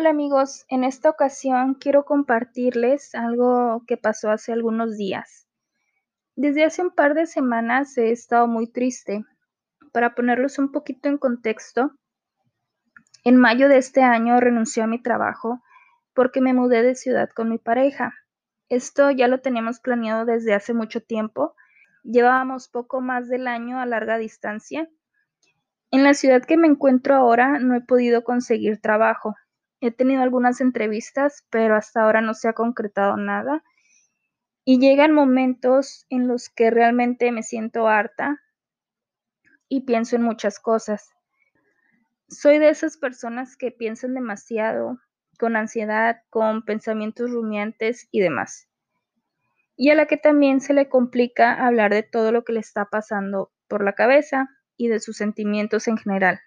Hola amigos, en esta ocasión quiero compartirles algo que pasó hace algunos días. Desde hace un par de semanas he estado muy triste. Para ponerlos un poquito en contexto, en mayo de este año renuncié a mi trabajo porque me mudé de ciudad con mi pareja. Esto ya lo teníamos planeado desde hace mucho tiempo. Llevábamos poco más del año a larga distancia. En la ciudad que me encuentro ahora no he podido conseguir trabajo. He tenido algunas entrevistas, pero hasta ahora no se ha concretado nada. Y llegan momentos en los que realmente me siento harta y pienso en muchas cosas. Soy de esas personas que piensan demasiado, con ansiedad, con pensamientos rumiantes y demás. Y a la que también se le complica hablar de todo lo que le está pasando por la cabeza y de sus sentimientos en general.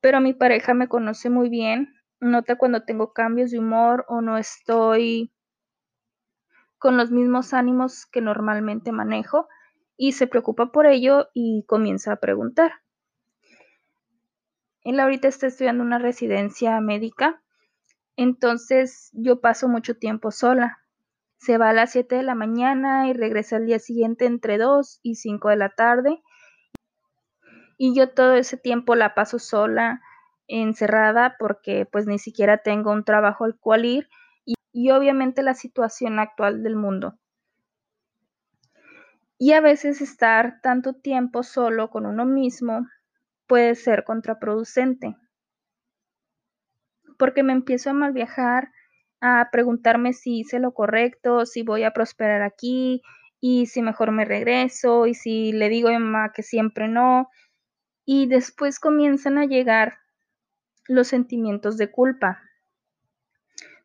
Pero mi pareja me conoce muy bien, nota cuando tengo cambios de humor o no estoy con los mismos ánimos que normalmente manejo y se preocupa por ello y comienza a preguntar. Él ahorita está estudiando una residencia médica, entonces yo paso mucho tiempo sola. Se va a las 7 de la mañana y regresa al día siguiente entre 2 y 5 de la tarde. Y yo todo ese tiempo la paso sola, encerrada, porque pues ni siquiera tengo un trabajo al cual ir y, obviamente la situación actual del mundo. Y a veces estar tanto tiempo solo con uno mismo puede ser contraproducente, porque me empiezo a mal viajar, a preguntarme si hice lo correcto, si voy a prosperar aquí, y si mejor me regreso, y si le digo a mi mamá que siempre no, y después comienzan a llegar los sentimientos de culpa.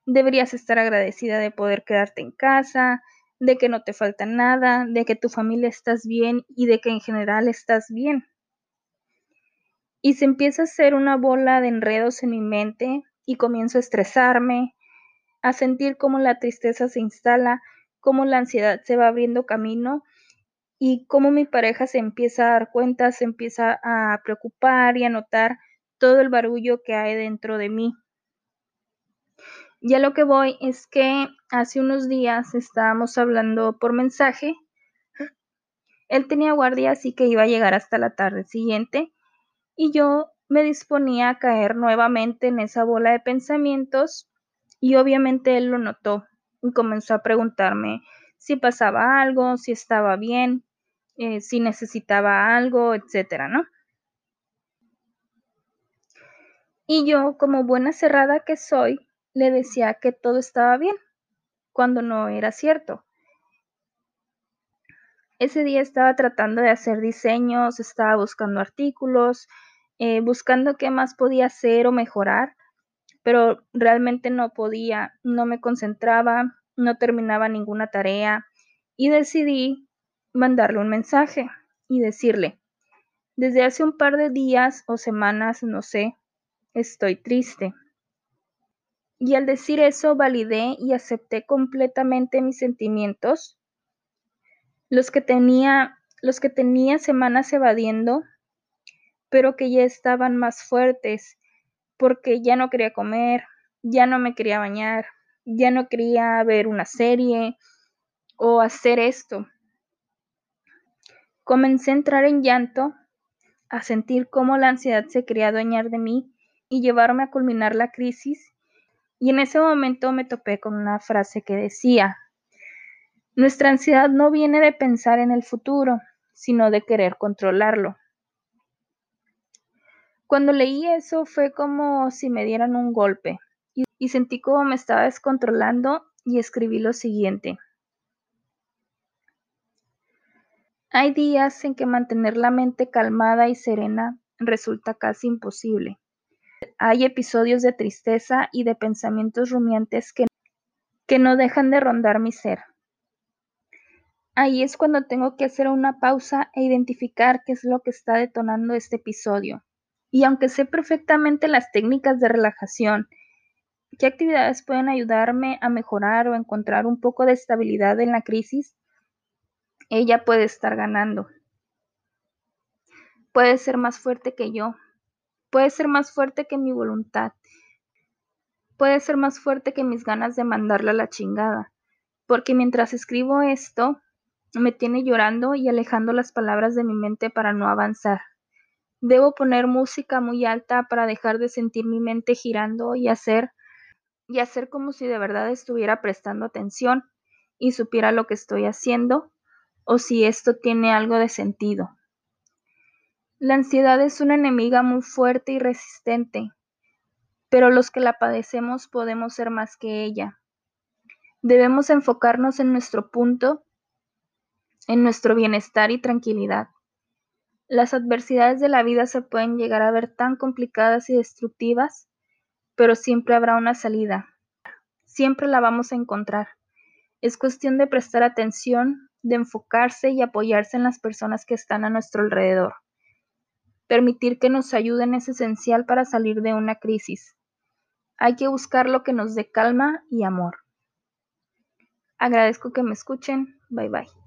Deberías estar agradecida de poder quedarte en casa, de que no te falta nada, de que tu familia estás bien y de que en general estás bien. Y se empieza a hacer una bola de enredos en mi mente y comienzo a estresarme, a sentir cómo la tristeza se instala, cómo la ansiedad se va abriendo camino y cómo mi pareja se empieza a dar cuenta, se empieza a preocupar y a notar todo el barullo que hay dentro de mí. Ya lo que voy es que hace unos días estábamos hablando por mensaje. Él tenía guardia, así que iba a llegar hasta la tarde siguiente. Y yo me disponía a caer nuevamente en esa bola de pensamientos. Y obviamente él lo notó y comenzó a preguntarme si pasaba algo, si estaba bien, eh, si necesitaba algo, etcétera, ¿no? Y yo, como buena cerrada que soy, le decía que todo estaba bien, cuando no era cierto. Ese día estaba tratando de hacer diseños, estaba buscando artículos, eh, buscando qué más podía hacer o mejorar, pero realmente no podía, no me concentraba, no terminaba ninguna tarea y decidí mandarle un mensaje y decirle, desde hace un par de días o semanas, no sé, estoy triste. Y al decir eso validé y acepté completamente mis sentimientos, los que tenía, los que tenía semanas evadiendo, pero que ya estaban más fuertes, porque ya no quería comer, ya no me quería bañar, ya no quería ver una serie o hacer esto. Comencé a entrar en llanto, a sentir cómo la ansiedad se quería adueñar de mí y llevarme a culminar la crisis y en ese momento me topé con una frase que decía, nuestra ansiedad no viene de pensar en el futuro, sino de querer controlarlo. Cuando leí eso fue como si me dieran un golpe y, sentí como me estaba descontrolando y escribí lo siguiente. Hay días en que mantener la mente calmada y serena resulta casi imposible hay episodios de tristeza y de pensamientos rumiantes que, que no dejan de rondar mi ser. Ahí es cuando tengo que hacer una pausa e identificar qué es lo que está detonando este episodio. Y aunque sé perfectamente las técnicas de relajación, qué actividades pueden ayudarme a mejorar o encontrar un poco de estabilidad en la crisis, ella puede estar ganando. Puede ser más fuerte que yo, puede ser más fuerte que mi voluntad. puede ser más fuerte que mis ganas de mandarla a la chingada, porque mientras escribo esto, me tiene llorando y alejando las palabras de mi mente para no avanzar. Debo poner música muy alta para dejar de sentir mi mente girando y hacer y hacer como si de verdad estuviera prestando atención y supiera lo que estoy haciendo o si esto tiene algo de sentido. La ansiedad es una enemiga muy fuerte y resistente, pero los que la padecemos podemos ser más que ella. Debemos enfocarnos en nuestro punto, en nuestro bienestar y tranquilidad. Las adversidades de la vida se pueden llegar a ver tan complicadas y destructivas, pero siempre habrá una salida. Siempre la vamos a encontrar. Es cuestión de prestar atención, de enfocarse y apoyarse en las personas que están a nuestro alrededor. Permitir que nos ayuden es esencial para salir de una crisis. Hay que buscar lo que nos dé calma y amor. Agradezco que me escuchen. Bye bye.